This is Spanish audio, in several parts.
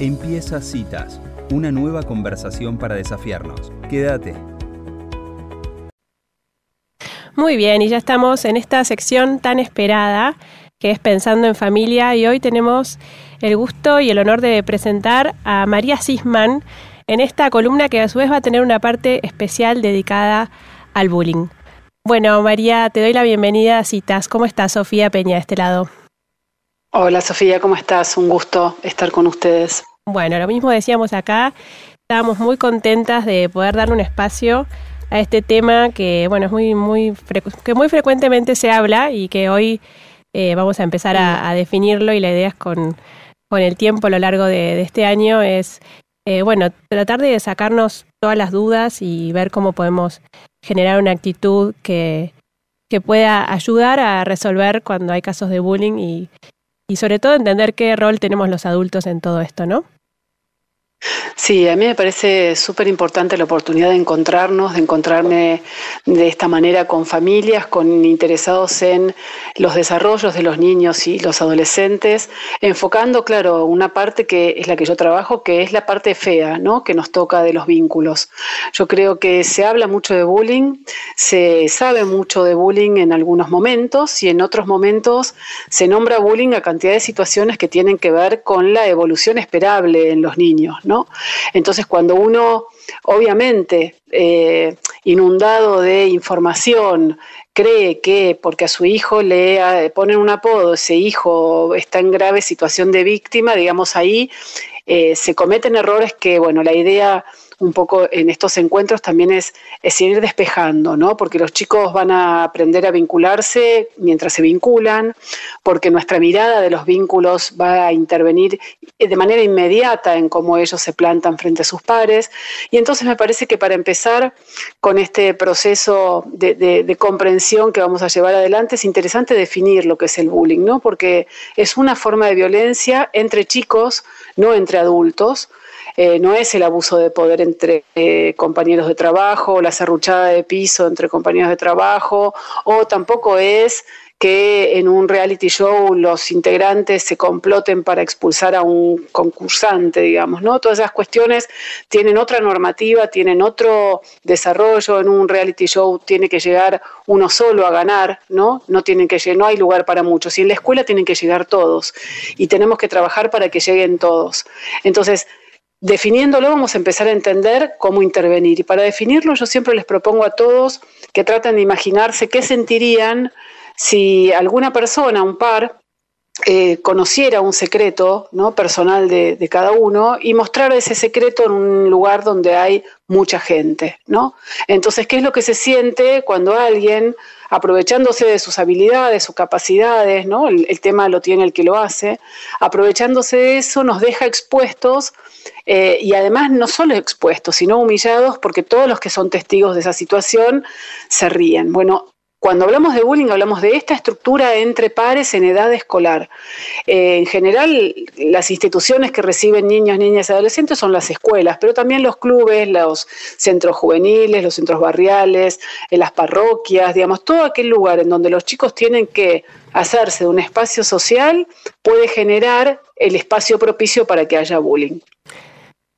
Empieza Citas, una nueva conversación para desafiarnos. Quédate. Muy bien, y ya estamos en esta sección tan esperada que es Pensando en Familia y hoy tenemos el gusto y el honor de presentar a María Sisman en esta columna que a su vez va a tener una parte especial dedicada al bullying. Bueno, María, te doy la bienvenida a Citas. ¿Cómo estás, Sofía Peña, de este lado? Hola, Sofía, ¿cómo estás? Un gusto estar con ustedes. Bueno, lo mismo decíamos acá. Estábamos muy contentas de poder darle un espacio a este tema que, bueno, es muy, muy, que muy frecuentemente se habla y que hoy eh, vamos a empezar a, definirlo y la idea es con, con el tiempo a lo largo de, este año es, eh, bueno, tratar de sacarnos todas las dudas y ver cómo podemos generar una actitud que, que pueda ayudar a resolver cuando hay casos de bullying y, y sobre todo entender qué rol tenemos los adultos en todo esto, ¿no? Sí, a mí me parece súper importante la oportunidad de encontrarnos, de encontrarme de esta manera con familias, con interesados en los desarrollos de los niños y los adolescentes, enfocando, claro, una parte que es la que yo trabajo, que es la parte fea, ¿no? Que nos toca de los vínculos. Yo creo que se habla mucho de bullying, se sabe mucho de bullying en algunos momentos y en otros momentos se nombra bullying a cantidad de situaciones que tienen que ver con la evolución esperable en los niños, ¿no? Entonces, cuando uno, obviamente, eh, inundado de información, cree que porque a su hijo le ponen un apodo, ese hijo está en grave situación de víctima, digamos ahí, eh, se cometen errores que, bueno, la idea un poco en estos encuentros también es, es ir despejando, ¿no? Porque los chicos van a aprender a vincularse mientras se vinculan, porque nuestra mirada de los vínculos va a intervenir de manera inmediata en cómo ellos se plantan frente a sus pares. Y entonces me parece que para empezar con este proceso de, de comprensión que vamos a llevar adelante, es interesante definir lo que es el bullying, ¿no? Porque es una forma de violencia entre chicos, no entre adultos, eh, no es el abuso de poder entre eh, compañeros de trabajo, la serruchada de piso entre compañeros de trabajo, o tampoco es que en un reality show los integrantes se comploten para expulsar a un concursante, digamos, ¿no? Todas esas cuestiones tienen otra normativa, tienen otro desarrollo, en un reality show tiene que llegar uno solo a ganar, ¿no? No tienen que no hay lugar para muchos y en la escuela tienen que llegar todos y tenemos que trabajar para que lleguen todos. Entonces, definiéndolo vamos a empezar a entender cómo intervenir. Y para definirlo yo siempre les propongo a todos que traten de imaginarse qué sentirían si alguna persona, un par, eh, conociera un secreto ¿no? personal de, de, cada uno y mostrara ese secreto en un lugar donde hay mucha gente. ¿no? Entonces, ¿qué es lo que se siente cuando alguien aprovechándose de sus habilidades, sus capacidades, ¿no? El, tema lo tiene el que lo hace, aprovechándose de eso nos deja expuestos eh, y además no solo expuestos, sino humillados porque todos los que son testigos de esa situación se ríen. Bueno, cuando hablamos de bullying hablamos de esta estructura entre pares en edad escolar. Eh, en general, las instituciones que reciben niños, niñas y adolescentes son las escuelas, pero también los clubes, los centros juveniles, los centros barriales, en las parroquias, digamos, todo aquel lugar en donde los chicos tienen que hacerse de un espacio social puede generar el espacio propicio para que haya bullying.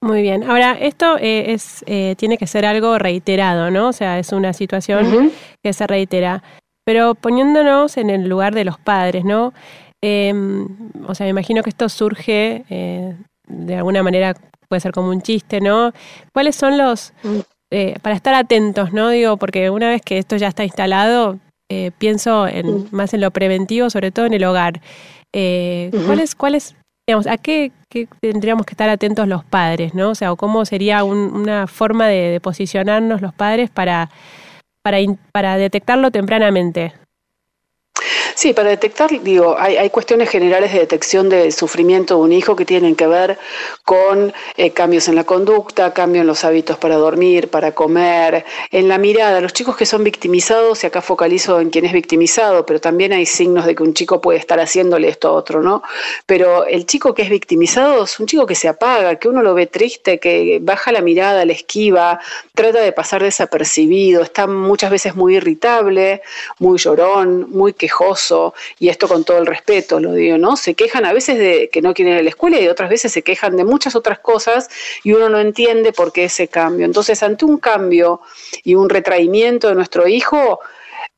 Muy bien. Ahora, esto eh, es, eh, tiene que ser algo reiterado, ¿no? O sea, es una situación que se reitera. Pero poniéndonos en el lugar de los padres, ¿no? Em, o sea, me imagino que esto surge eh, de alguna manera, puede ser como un chiste, ¿no? ¿Cuáles son los... Mm. para estar atentos, ¿no? Digo, porque una vez que esto ya está instalado, pienso en, mm. más en lo preventivo, sobre todo en el hogar. ¿cuáles, ¿Cuáles ¿a qué, tendríamos que estar atentos los padres, no? O sea, cómo sería una forma de, posicionarnos los padres para, para detectarlo tempranamente. Sí, para detectar, digo, hay, cuestiones generales de detección del sufrimiento de un hijo que tienen que ver con eh, cambios en la conducta, cambios en los hábitos para dormir, para comer, en la mirada. Los chicos que son victimizados, y acá focalizo en quien es victimizado, pero también hay signos de que un chico puede estar haciéndole esto a otro, ¿no? Pero el chico que es victimizado es un chico que se apaga, que uno lo ve triste, que baja la mirada, le esquiva, trata de pasar desapercibido, está muchas veces muy irritable, muy llorón, muy quejoso y esto con todo el respeto lo digo, ¿no? Se quejan a veces de que no quieren ir a la escuela y otras veces se quejan de muchas otras cosas y uno no entiende por qué ese cambio. Entonces, ante un cambio y un retraimiento de nuestro hijo,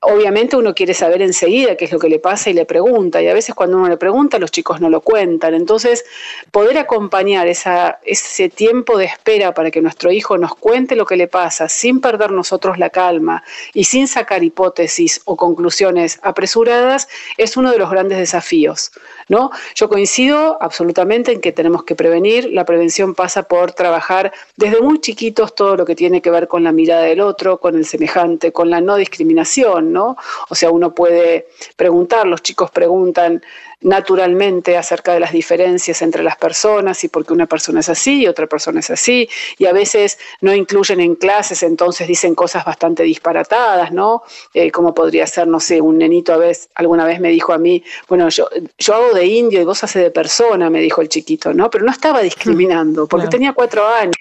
obviamente uno quiere saber enseguida qué es lo que le pasa y le pregunta, y a veces cuando uno le pregunta los chicos no lo cuentan. Entonces, poder acompañar ese tiempo de espera para que nuestro hijo nos cuente lo que le pasa sin perder nosotros la calma y sin sacar hipótesis o conclusiones apresuradas es uno de los grandes desafíos. ¿no? Yo coincido absolutamente en que tenemos que prevenir, la prevención pasa por trabajar desde muy chiquitos todo lo que tiene que ver con la mirada del otro, con el semejante, con la no discriminación, ¿no? O sea, uno puede preguntar, los chicos preguntan naturalmente acerca de las diferencias entre las personas y por qué una persona es así y otra persona es así, y a veces no incluyen en clases, entonces dicen cosas bastante disparatadas, ¿no? Eh, como podría ser, no sé, un nenito a vez, alguna vez me dijo a mí, bueno, yo, yo hago de indio y vos haces de persona, me dijo el chiquito, ¿no? Pero no estaba discriminando, porque tenía cuatro años.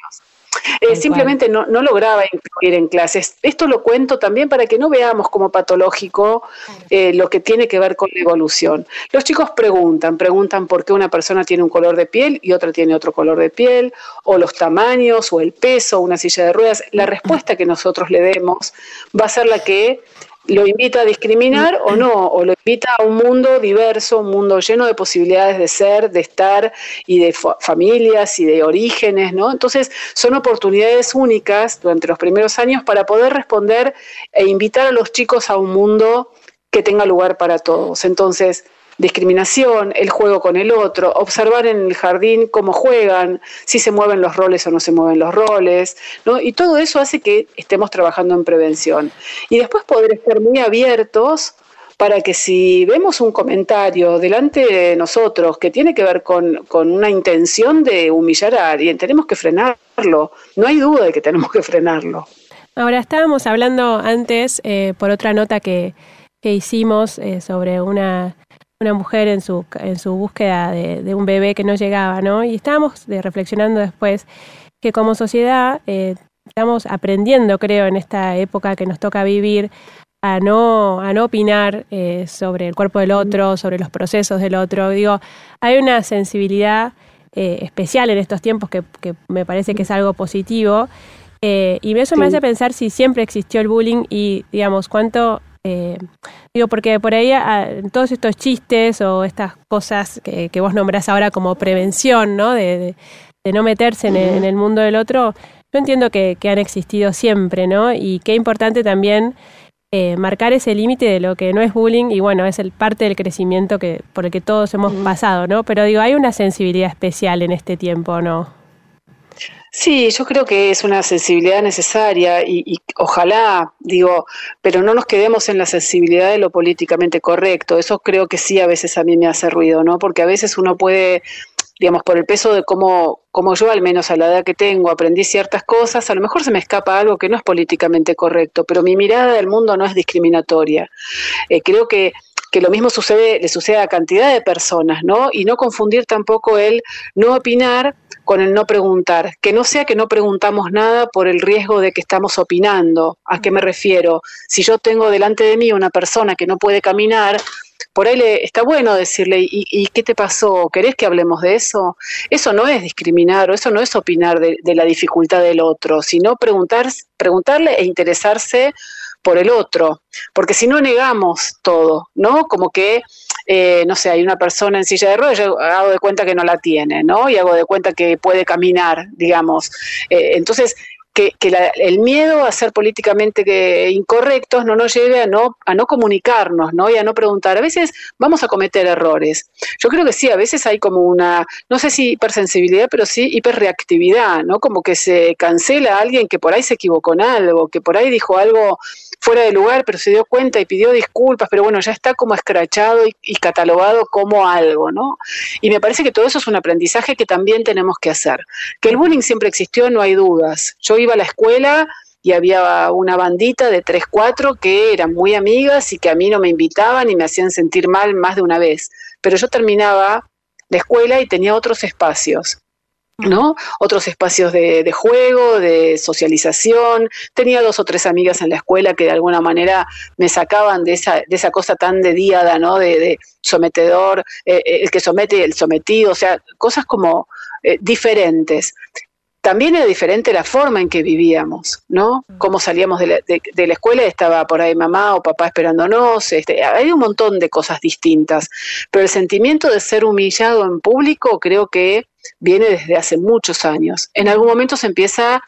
Eh, simplemente no, lograba incluir en clases. Esto lo cuento también para que no veamos como patológico eh, lo que tiene que ver con la evolución. Los chicos preguntan, preguntan por qué una persona tiene un color de piel y otra tiene otro color de piel, o los tamaños, o el peso, una silla de ruedas. La respuesta que nosotros le demos va a ser la que lo invita a discriminar o no, o lo invita a un mundo diverso, un mundo lleno de posibilidades de ser, de estar y de familias y de orígenes, ¿no? Entonces son oportunidades únicas durante los primeros años para poder responder e invitar a los chicos a un mundo que tenga lugar para todos. Entonces, discriminación, el juego con el otro, observar en el jardín cómo juegan, si se mueven los roles o no se mueven los roles, ¿no? Y todo eso hace que estemos trabajando en prevención. Y después poder estar muy abiertos para que si vemos un comentario delante de nosotros que tiene que ver con, una intención de humillar a alguien, tenemos que frenarlo. No hay duda de que tenemos que frenarlo. Ahora, estábamos hablando antes, eh, por otra nota que, que hicimos eh, sobre una una mujer en su, en su búsqueda de, un bebé que no llegaba, ¿no? Y estábamos reflexionando después que como sociedad eh, estamos aprendiendo, creo, en esta época que nos toca vivir, a no, a no opinar eh, sobre el cuerpo del otro, sobre los procesos del otro. Digo, hay una sensibilidad eh, especial en estos tiempos que, que, me parece que es algo positivo. y eso me hace pensar si siempre existió el bullying y, digamos, cuánto eh, digo, porque por ahí ah, todos estos chistes o estas cosas que, vos nombrás ahora como prevención, ¿no? De, no meterse en el, mundo del otro, yo entiendo que, han existido siempre, ¿no? Y qué importante también eh, marcar ese límite de lo que no es bullying y bueno, es el parte del crecimiento que por el que todos hemos pasado, ¿no? Pero digo, hay una sensibilidad especial en este tiempo, ¿no? Sí, yo creo que es una sensibilidad necesaria y, ojalá, digo, pero no nos quedemos en la sensibilidad de lo políticamente correcto. Eso creo que sí a veces a mí me hace ruido, ¿no? Porque a veces uno puede, digamos, por el peso de cómo, como yo, al menos a la edad que tengo, aprendí ciertas cosas, a lo mejor se me escapa algo que no es políticamente correcto, pero mi mirada del mundo no es discriminatoria. Eh, creo que que lo mismo sucede, le sucede a cantidad de personas, ¿no? Y no confundir tampoco el no opinar con el no preguntar. Que no sea que no preguntamos nada por el riesgo de que estamos opinando. ¿A qué me refiero? Si yo tengo delante de mí una persona que no puede caminar, por ahí le, está bueno decirle, ¿y, qué te pasó? ¿Querés que hablemos de eso? Eso no es discriminar o eso no es opinar de, de la dificultad del otro, sino preguntar, preguntarle e interesarse por el otro, porque si no negamos todo, ¿no? Como que, eh, no sé, hay una persona en silla de ruedas, yo hago de cuenta que no la tiene, ¿no? Y hago de cuenta que puede caminar, digamos. Eh, entonces, que, el miedo a ser políticamente incorrectos no nos lleve a no, a no comunicarnos, ¿no? Y a no preguntar. A veces vamos a cometer errores. Yo creo que sí, a veces hay como una, no sé si hipersensibilidad, pero sí hiperreactividad, ¿no? Como que se cancela a alguien que por ahí se equivocó en algo, que por ahí dijo algo fuera de lugar, pero se dio cuenta y pidió disculpas, pero bueno, ya está como escrachado y, catalogado como algo, ¿no? Y me parece que todo eso es un aprendizaje que también tenemos que hacer. Que el bullying siempre existió, no hay dudas. Yo iba a la escuela y había una bandita de tres, cuatro que eran muy amigas y que a mí no me invitaban y me hacían sentir mal más de una vez. Pero yo terminaba la escuela y tenía otros espacios ¿no? Otros espacios de, juego, de socialización. Tenía dos o tres amigas en la escuela que de alguna manera me sacaban de esa, de esa cosa tan de díada, ¿no? De, sometedor, eh, eh, el que somete y el sometido, o sea, cosas como eh, diferentes también era diferente la forma en que vivíamos, ¿no? Cómo salíamos de la, de, la, escuela, estaba por ahí mamá o papá esperándonos, este, hay un montón de cosas distintas, pero el sentimiento de ser humillado en público creo que viene desde hace muchos años. En algún momento se empieza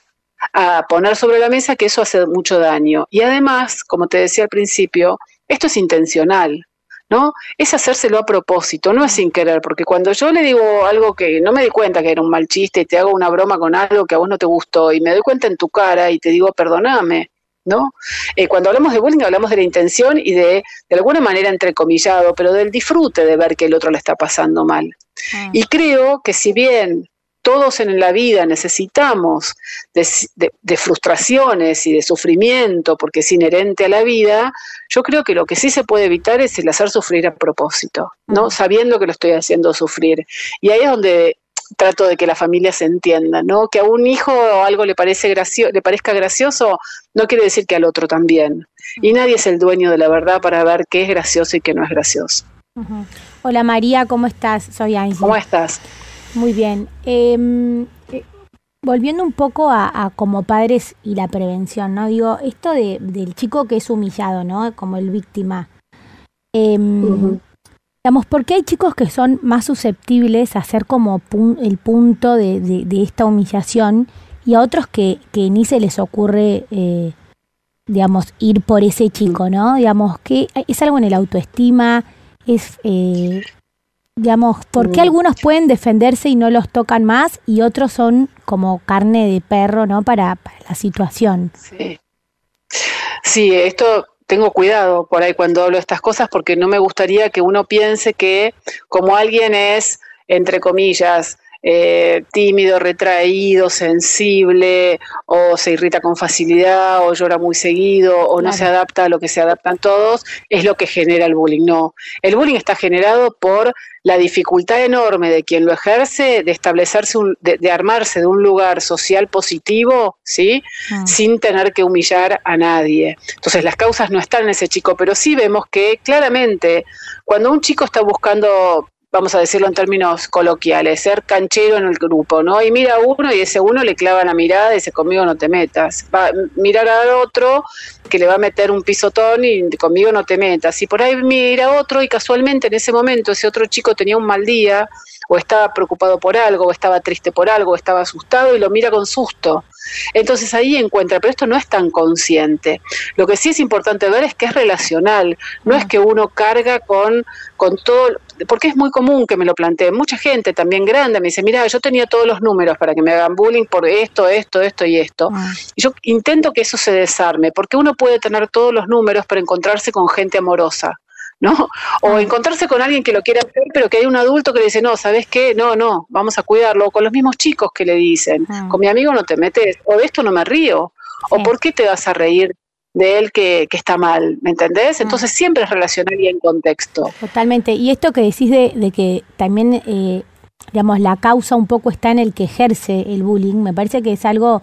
a poner sobre la mesa que eso hace mucho daño. Y además, como te decía al principio, esto es intencional. ¿no? Es hacérselo a propósito, no es sin querer, porque cuando yo le digo algo que no me di cuenta que era un mal chiste y te hago una broma con algo que a vos no te gustó y me doy cuenta en tu cara y te digo perdoname, ¿no? Eh, cuando hablamos de bullying hablamos de la intención y de, de alguna manera entrecomillado, pero del disfrute de ver que el otro le está pasando mal. Ah. Y creo que si bien todos en la vida necesitamos de, frustraciones y de sufrimiento, porque es inherente a la vida, yo creo que lo que sí se puede evitar es el hacer sufrir a propósito, ¿no? Sabiendo que lo estoy haciendo sufrir. Y ahí es donde trato de que la familia se entienda, ¿no? Que a un hijo algo le parece le parezca gracioso, no quiere decir que al otro también. Y nadie es el dueño de la verdad para ver qué es gracioso y qué no es gracioso. Hola María, ¿cómo estás? Soy Angie. ¿Cómo estás? Muy bien. Em, eh, volviendo un poco a, como padres y la prevención, ¿no? Digo, esto de, del chico que es humillado, ¿no? Como el víctima. Eh, Digamos, ¿por qué hay chicos que son más susceptibles a ser como el punto de, de, esta humillación y a otros que, que ni se les ocurre, eh, digamos, ir por ese chico, ¿no? Digamos, que es algo en el autoestima, es eh, digamos, ¿por qué algunos pueden defenderse y no los tocan más y otros son como carne de perro, ¿no? Para, la situación. Sí. Sí, esto tengo cuidado por ahí cuando hablo de estas cosas porque no me gustaría que uno piense que como alguien es, entre comillas, eh, tímido, retraído, sensible, o se irrita con facilidad, o llora muy seguido, o no se adapta a lo que se adaptan todos, es lo que genera el bullying. No, el bullying está generado por la dificultad enorme de quien lo ejerce de establecerse, de, armarse de un lugar social positivo, ¿sí? Ah. Sin tener que humillar a nadie. Entonces las causas no están en ese chico, pero sí vemos que claramente cuando un chico está buscando vamos a decirlo en términos coloquiales, ser canchero en el grupo, ¿no? Y mira a uno y ese uno le clava la mirada y dice, conmigo no te metas. Va a mirar al otro que le va a meter un pisotón y conmigo no te metas. Y por ahí mira a otro y casualmente en ese momento ese otro chico tenía un mal día o estaba preocupado por algo, o estaba triste por algo, o estaba asustado y lo mira con susto. Entonces ahí encuentra, pero esto no es tan consciente. Lo que sí es importante ver es que es relacional, no es que uno carga con, con todo, porque es muy común que me lo plantee. Mucha gente también grande me dice, mira, yo tenía todos los números para que me hagan bullying por esto, esto, esto y esto. Ah. Y yo intento que eso se desarme, porque uno puede tener todos los números para encontrarse con gente amorosa. ¿No? O encontrarse con alguien que lo quiera hacer, pero que hay un adulto que le dice, no, ¿sabes qué? No, no, vamos a cuidarlo. O con los mismos chicos que le dicen, ah. con mi amigo no te metes, o de esto no me río, o ¿por qué te vas a reír de él que, está mal? ¿Me entendés? Ah. Entonces siempre es relacional y en contexto. Totalmente. Y esto que decís de, que también, eh, digamos, la causa un poco está en el que ejerce el bullying, me parece que es algo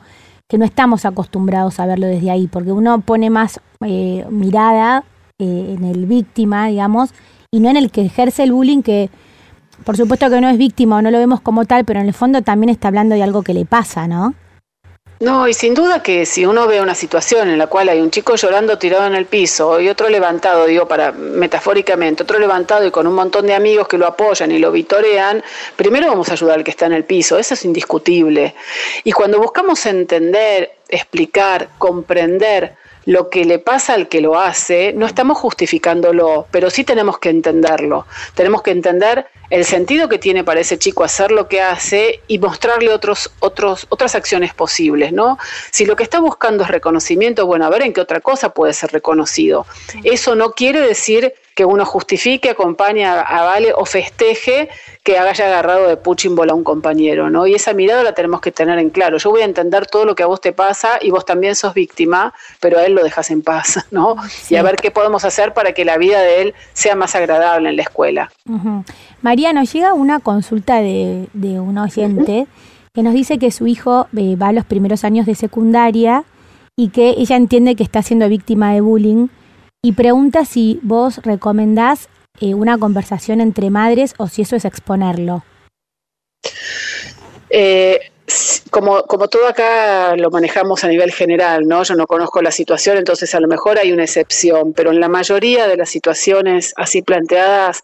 que no estamos acostumbrados a verlo desde ahí, porque uno pone más eh, mirada eh, en el víctima, digamos, y no en el que ejerce el bullying, que por supuesto que no es víctima o no lo vemos como tal, pero en el fondo también está hablando de algo que le pasa, ¿no? No, y sin duda que si uno ve una situación en la cual hay un chico llorando tirado en el piso y otro levantado, digo para metafóricamente, otro levantado y con un montón de amigos que lo apoyan y lo vitorean, primero vamos a ayudar al que está en el piso, eso es indiscutible. Y cuando buscamos entender, explicar, comprender lo que le pasa al que lo hace, no estamos justificándolo, pero sí tenemos que entenderlo. Tenemos que entender el sentido que tiene para ese chico hacer lo que hace y mostrarle otros, otros, otras acciones posibles, ¿no? Si lo que está buscando es reconocimiento, bueno, a ver en qué otra cosa puede ser reconocido. Eso no quiere decir que uno justifique, acompañe, avale o festeje que haya agarrado de puchín a un compañero, ¿no? Y esa mirada la tenemos que tener en claro. Yo voy a entender todo lo que a vos te pasa y vos también sos víctima, pero a él lo dejas en paz, ¿no? Y a ver qué podemos hacer para que la vida de él sea más agradable en la escuela. María, nos llega una consulta de, de un oyente que nos dice que su hijo eh, va a los primeros años de secundaria y que ella entiende que está siendo víctima de bullying y pregunta si vos recomendás eh, una conversación entre madres o si eso es exponerlo. Eh, como, todo acá lo manejamos a nivel general, ¿no? Yo no conozco la situación, entonces a lo mejor hay una excepción, pero en la mayoría de las situaciones así planteadas,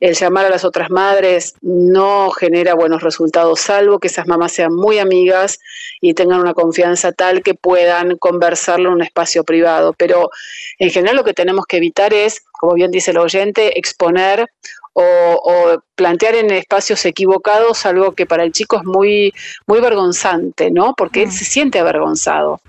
el llamar a las otras madres no genera buenos resultados, salvo que esas mamás sean muy amigas y tengan una confianza tal que puedan conversarlo en un espacio privado. Pero en general lo que tenemos que evitar es, como bien dice el oyente, exponer o, plantear en espacios equivocados algo que para el chico es muy, muy vergonzante, ¿no? Porque él mm. se siente avergonzado.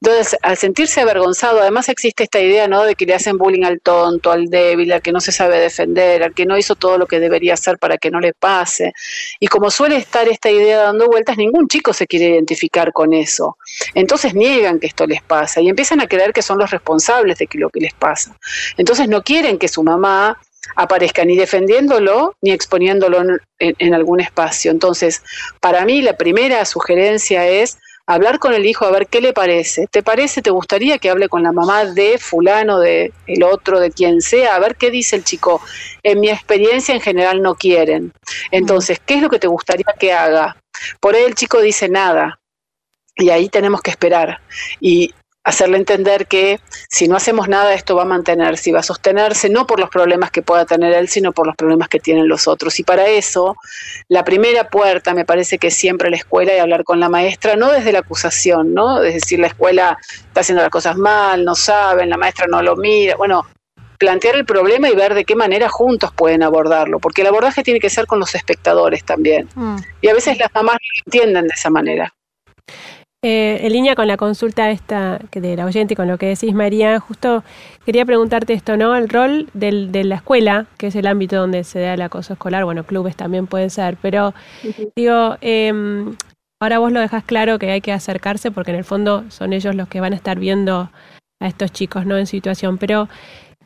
Entonces, al sentirse avergonzado, además existe esta idea, ¿no? De que le hacen bullying al tonto, al débil, al que no se sabe defender, al que no hizo todo lo que debería hacer para que no le pase. Y como suele estar esta idea dando vueltas, ningún chico se quiere identificar con eso. Entonces niegan que esto les pasa y empiezan a creer que son los responsables de que lo que les pasa. Entonces no quieren que su mamá aparezca ni defendiéndolo ni exponiéndolo en, algún espacio. Entonces, para mí la primera sugerencia es hablar con el hijo a ver qué le parece. ¿Te parece, te gustaría que hable con la mamá de fulano, de el otro, de quien sea? A ver qué dice el chico. En mi experiencia en general no quieren. Entonces, ¿qué es lo que te gustaría que haga? Por ahí el chico dice nada. Y ahí tenemos que esperar. Y hacerle entender que si no hacemos nada esto va a mantenerse y va a sostenerse no por los problemas que pueda tener él, sino por los problemas que tienen los otros. Y para eso, la primera puerta me parece que es siempre la escuela y hablar con la maestra, no desde la acusación, ¿no? Es decir, la escuela está haciendo las cosas mal, no saben, la maestra no lo mira. Bueno, plantear el problema y ver de qué manera juntos pueden abordarlo, porque el abordaje tiene que ser con los espectadores también. Mm. Y a veces las mamás no lo entienden de esa manera. Eh, en línea con la consulta esta de la oyente y con lo que decís, María, justo quería preguntarte esto, ¿no? El rol del, de la escuela, que es el ámbito donde se da el acoso escolar, bueno, clubes también pueden ser, pero digo, em, ahora vos lo dejas claro que hay que acercarse porque en el fondo son ellos los que van a estar viendo a estos chicos, ¿no? En situación, pero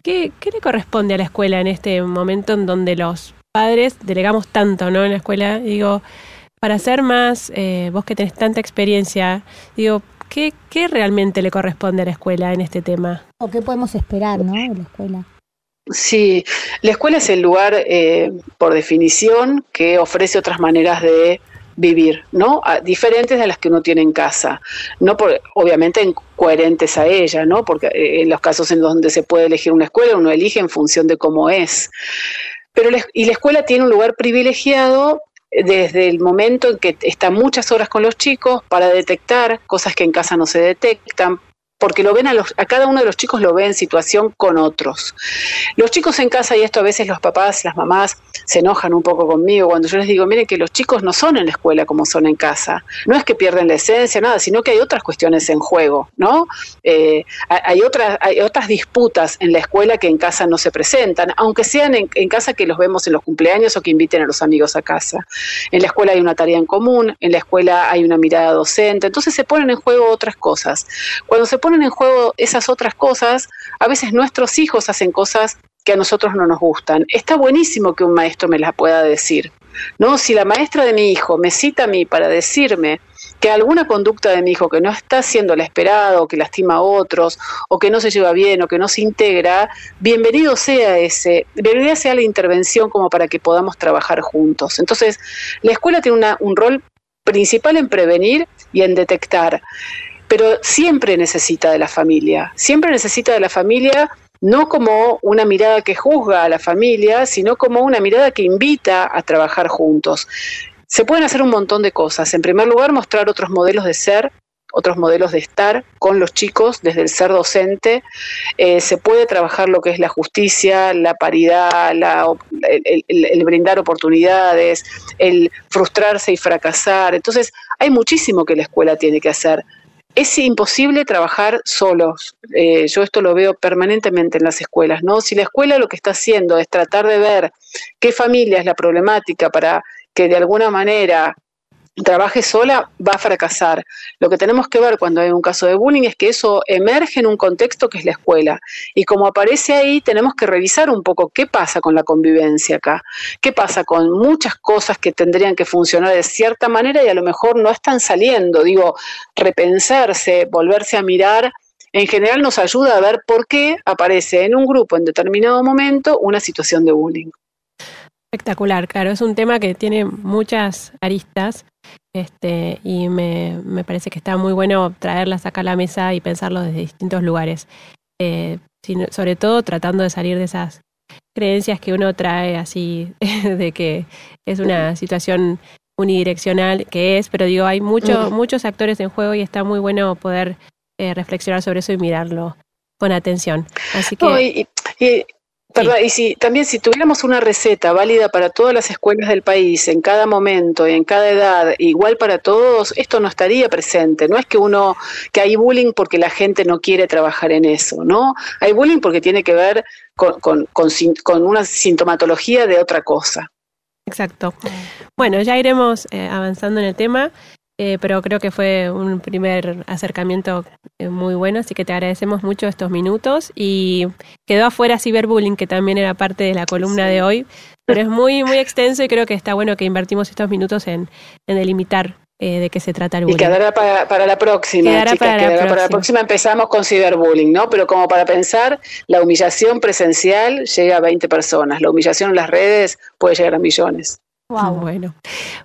¿qué, qué le corresponde a la escuela en este momento en donde los padres delegamos tanto, ¿no? En la escuela, digo, para ser más, eh, vos que tenés tanta experiencia, digo, ¿qué, ¿qué realmente le corresponde a la escuela en este tema? ¿O qué podemos esperar, ¿no? De la escuela. Sí, la escuela es el lugar, eh, por definición, que ofrece otras maneras de vivir, ¿no? diferentes de las que uno tiene en casa, no por, obviamente coherentes a ella, ¿no? Porque eh, en los casos en donde se puede elegir una escuela, uno elige en función de cómo es. Pero y la escuela tiene un lugar privilegiado desde el momento en que está muchas horas con los chicos para detectar cosas que en casa no se detectan, porque lo ven a, los, a cada uno de los chicos lo ve en situación con otros. Los chicos en casa, y esto a veces los papás, las mamás se enojan un poco conmigo cuando yo les digo, miren que los chicos no son en la escuela como son en casa. No es que pierden la esencia, nada, sino que hay otras cuestiones en juego, ¿no? Eh, hay, otras, hay otras disputas en la escuela que en casa no se presentan, aunque sean en, en casa que los vemos en los cumpleaños o que inviten a los amigos a casa. En la escuela hay una tarea en común, en la escuela hay una mirada docente, entonces se ponen en juego otras cosas. Cuando se ponen en juego esas otras cosas, a veces nuestros hijos hacen cosas que a nosotros no nos gustan. Está buenísimo que un maestro me las pueda decir. ¿no? Si la maestra de mi hijo me cita a mí para decirme que alguna conducta de mi hijo que no está siendo la esperada o que lastima a otros o que no se lleva bien o que no se integra, bienvenido sea ese, bienvenida sea la intervención como para que podamos trabajar juntos. Entonces, la escuela tiene un rol principal en prevenir y en detectar pero siempre necesita de la familia, siempre necesita de la familia no como una mirada que juzga a la familia, sino como una mirada que invita a trabajar juntos. Se pueden hacer un montón de cosas. En primer lugar, mostrar otros modelos de ser, otros modelos de estar con los chicos desde el ser docente. Eh, se puede trabajar lo que es la justicia, la paridad, el, brindar oportunidades, el frustrarse y fracasar. Entonces, hay muchísimo que la escuela tiene que hacer es imposible trabajar solos. Eh, yo esto lo veo permanentemente en las escuelas, ¿no? Si la escuela lo que está haciendo es tratar de ver qué familia es la problemática para que de alguna manera trabaje sola va a fracasar. Lo que tenemos que ver cuando hay un caso de bullying es que eso emerge en un contexto que es la escuela. Y como aparece ahí, tenemos que revisar un poco qué pasa con la convivencia acá, qué pasa con muchas cosas que tendrían que funcionar de cierta manera y a lo mejor no están saliendo. Digo, repensarse, volverse a mirar. En general nos ayuda a ver por qué aparece en un grupo en determinado momento una situación de bullying. Espectacular, claro, es un tema que tiene muchas aristas este, y me, me, parece que está muy bueno traerlas acá a la mesa y pensarlo desde distintos lugares. Eh, sobre todo tratando de salir de esas creencias que uno trae así, de que es una situación unidireccional, que es, pero digo, hay mucho, muchos actores en juego y está muy bueno poder eh, reflexionar sobre eso y mirarlo con atención. Así que... Perdón, y si también si tuviéramos una receta válida para todas las escuelas del país, en cada momento y en cada edad, igual para todos, esto no estaría presente. No es que uno, que hay bullying porque la gente no quiere trabajar en eso, ¿no? Hay bullying porque tiene que ver con, con, con, una sintomatología de otra cosa. Exacto. Bueno, ya iremos eh, avanzando en el tema. Eh, pero creo que fue un primer acercamiento eh, muy bueno, así que te agradecemos mucho estos minutos y quedó afuera ciberbullying, que también era parte de la columna de hoy, pero es muy, muy extenso y creo que está bueno que invertimos estos minutos en, delimitar eh, de qué se trata el bullying. Y quedará para, la próxima, quedará para, la próxima. para la próxima empezamos con ciberbullying, ¿no? Pero como para pensar, la humillación presencial llega a 20 personas, la humillación en las redes puede llegar a millones. Bueno,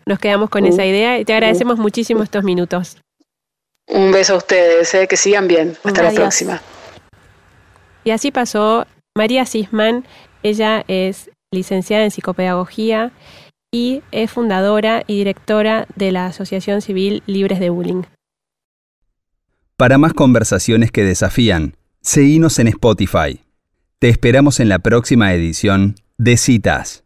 nos quedamos con esa idea y te agradecemos muchísimo estos minutos. Un beso a ustedes, eh, que sigan bien. Hasta la próxima. Y así pasó María Sisman. Ella es licenciada en psicopedagogía y es fundadora y directora de la Asociación Civil Libres de Bullying. Para más conversaciones que desafían, seguinos en Spotify. Te esperamos en la próxima edición de Citas.